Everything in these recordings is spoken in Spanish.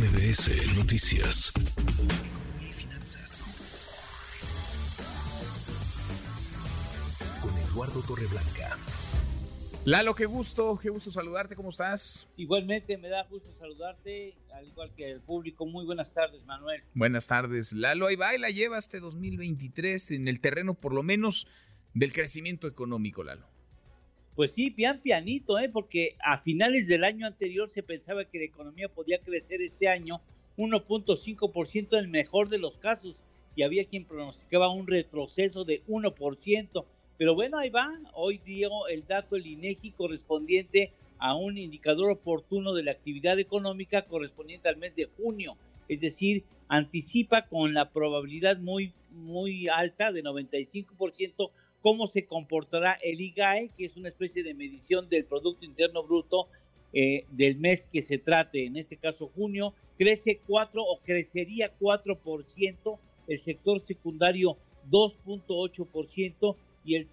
MBS Noticias. Finanzas. Con Eduardo Torreblanca. Lalo, qué gusto, qué gusto saludarte, ¿cómo estás? Igualmente me da gusto saludarte, al igual que el público. Muy buenas tardes, Manuel. Buenas tardes, Lalo. Ahí va y la lleva este 2023 en el terreno, por lo menos, del crecimiento económico, Lalo. Pues sí, pian pianito, ¿eh? porque a finales del año anterior se pensaba que la economía podía crecer este año 1.5% en el mejor de los casos y había quien pronosticaba un retroceso de 1%. Pero bueno, ahí va. Hoy dio el dato el correspondiente a un indicador oportuno de la actividad económica correspondiente al mes de junio. Es decir, anticipa con la probabilidad muy, muy alta de 95% cómo se comportará el IGAE, que es una especie de medición del Producto Interno Bruto eh, del mes que se trate, en este caso junio, crece 4 o crecería 4%, el sector secundario 2.8% y el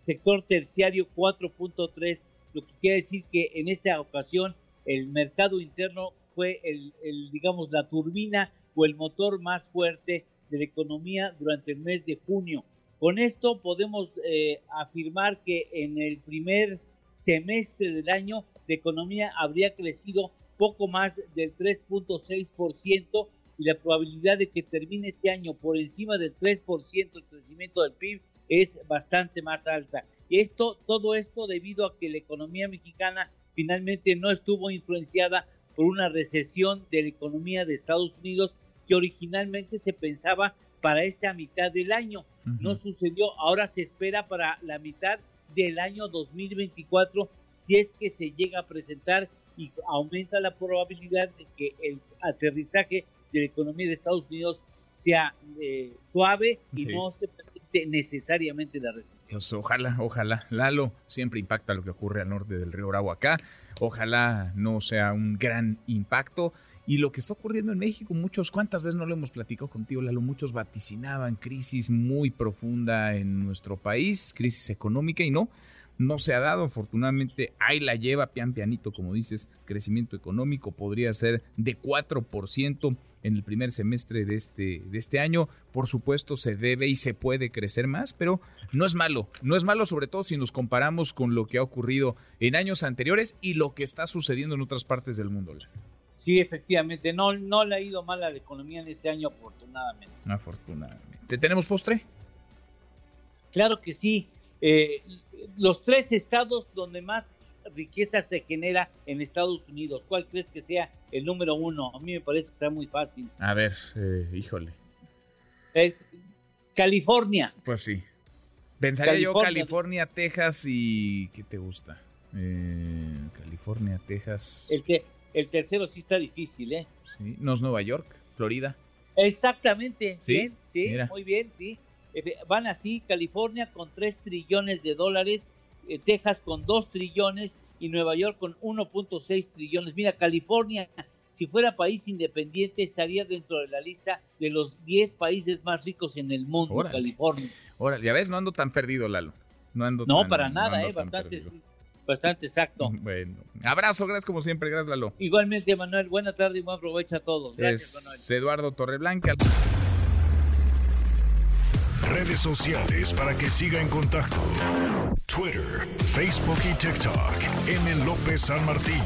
sector terciario 4.3%, lo que quiere decir que en esta ocasión el mercado interno fue el, el, digamos, la turbina o el motor más fuerte de la economía durante el mes de junio. Con esto podemos eh, afirmar que en el primer semestre del año la economía habría crecido poco más del 3.6% y la probabilidad de que termine este año por encima del 3% el crecimiento del PIB es bastante más alta. Y esto, todo esto debido a que la economía mexicana finalmente no estuvo influenciada por una recesión de la economía de Estados Unidos que originalmente se pensaba para esta mitad del año. No sucedió, ahora se espera para la mitad del año 2024 si es que se llega a presentar y aumenta la probabilidad de que el aterrizaje de la economía de Estados Unidos sea eh, suave y no se presente necesariamente la recesión. Pues ojalá, ojalá. Lalo, siempre impacta lo que ocurre al norte del río Bravo acá. Ojalá no sea un gran impacto. Y lo que está ocurriendo en México, muchos, ¿cuántas veces no lo hemos platicado contigo, Lalo? Muchos vaticinaban crisis muy profunda en nuestro país, crisis económica, y no, no se ha dado. Afortunadamente, ahí la lleva pian pianito, como dices, crecimiento económico podría ser de 4% en el primer semestre de este, de este año. Por supuesto, se debe y se puede crecer más, pero no es malo. No es malo, sobre todo si nos comparamos con lo que ha ocurrido en años anteriores y lo que está sucediendo en otras partes del mundo. Sí, efectivamente, no, no le ha ido mal a la economía en este año, afortunadamente. Afortunadamente. ¿Tenemos postre? Claro que sí. Eh, los tres estados donde más riqueza se genera en Estados Unidos, ¿cuál crees que sea el número uno? A mí me parece que está muy fácil. A ver, eh, híjole. Eh, California. Pues sí. Pensaría yo California, Texas y... ¿Qué te gusta? California, Texas. El que el tercero sí está difícil, ¿eh? Sí, no es Nueva York, Florida. Exactamente, sí, sí, muy bien, sí. Van así, California con 3 trillones de dólares, eh, Texas con 2 trillones y Nueva York con 1.6 trillones. Mira, California, si fuera país independiente, estaría dentro de la lista de los 10 países más ricos en el mundo, California. Ahora, ya ves, no ando tan perdido, Lalo. No ando No, para nada, eh, bastante bastante exacto. Bueno, abrazo, gracias como siempre, gracias Lalo. Igualmente, Manuel, buena tarde y buen provecho a todos. Gracias, Manuel. Eduardo Torreblanca. Redes sociales para que siga en contacto: Twitter, Facebook y TikTok. M. López San Martín.